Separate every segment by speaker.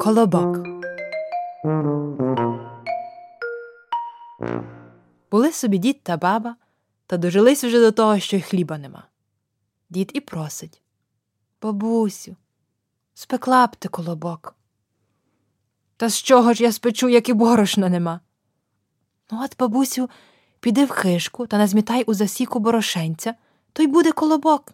Speaker 1: Колобок. Були собі дід та баба, та дожились вже до того, що й хліба нема. Дід і просить Бабусю, спекла б ти колобок. Та з чого ж я спечу, як і борошна нема? Ну, от, бабусю, піди в хишку та назмітай у засіку борошенця, то й буде колобок.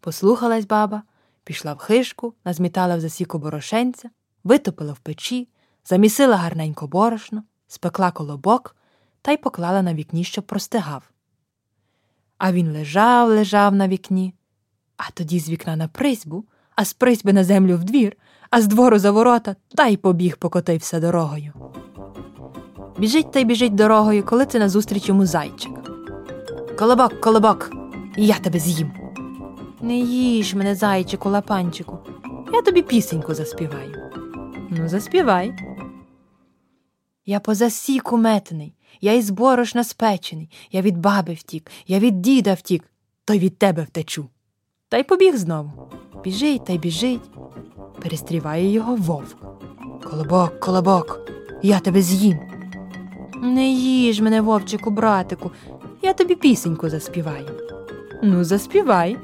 Speaker 1: Послухалась баба, пішла в хишку, назмітала в засіку борошенця, витопила в печі, замісила гарненько борошно, спекла колобок та й поклала на вікні, щоб простигав. А він лежав, лежав на вікні, а тоді з вікна на призьбу, а з призьби на землю в двір, а з двору за ворота та й побіг покотився дорогою. Біжить та й біжить дорогою, коли це назустріч йому зайчик. Колобок, колобок, я тебе з'їм. Не їж мене, зайчику, лапанчику, я тобі пісеньку заспіваю. Ну, заспівай. Я по засіку метений, я із борошна спечений, я від баби втік, я від діда втік, то й від тебе втечу. Та й побіг знову. Біжить та й біжить. Перестріває його вовк. Колобок, колобок, я тебе з'їм. Не їж мене, вовчику, братику, я тобі пісеньку заспіваю. Ну, заспівай.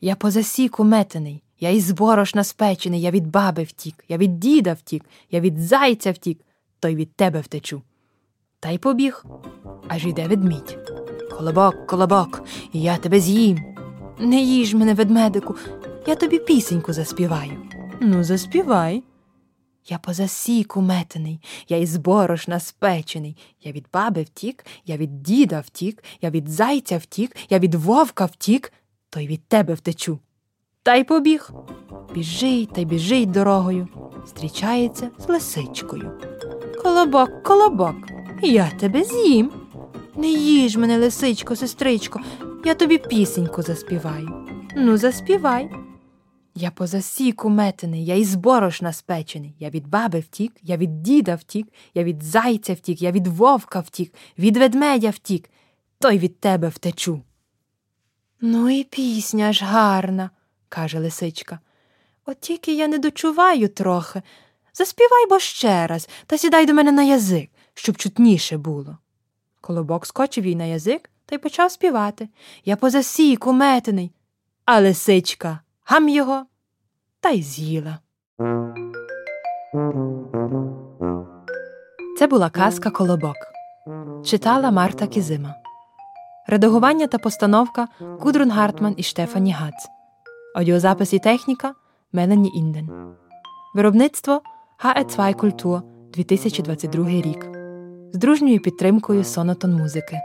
Speaker 1: Я по засіку метений, я із борошна спечений, я від баби втік, я від діда втік, я від зайця втік, то й від тебе втечу. Та й побіг, аж йде ведмідь. Колобок, колобок, я тебе з'їм. Не їж мене, ведмедику, я тобі пісеньку заспіваю. Ну, заспівай. Я по засіку метений, я із борошна спечений. Я від баби втік, я від діда втік, я від зайця втік, я від вовка втік, то й від тебе втечу. Та й побіг. Біжить та біжить дорогою, зустрічається з лисичкою. Колобок, колобок, я тебе з'їм. Не їж мене, лисичко, сестричко, я тобі пісеньку заспіваю. Ну, заспівай. Я по засіку метений, я із борошна спечений. Я від баби втік, я від діда втік, я від зайця втік, я від вовка втік, від ведмедя втік, то й від тебе втечу. Ну і пісня ж гарна, каже лисичка. От тільки я не дочуваю трохи. Заспівай бо ще раз та сідай до мене на язик, щоб чутніше було. Колобок скочив їй на язик та й почав співати. Я по засіку метений, а лисичка гам його та й з'їла. Це була казка Колобок. Читала Марта Кізима. Редагування та постановка Гудрун Гартман і ШтефаніГац. Аудіозапис і техніка Мелані Інден. Виробництво HE2 Культур 2022 рік. З дружньою підтримкою Сонотон музики.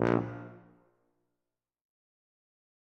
Speaker 2: You.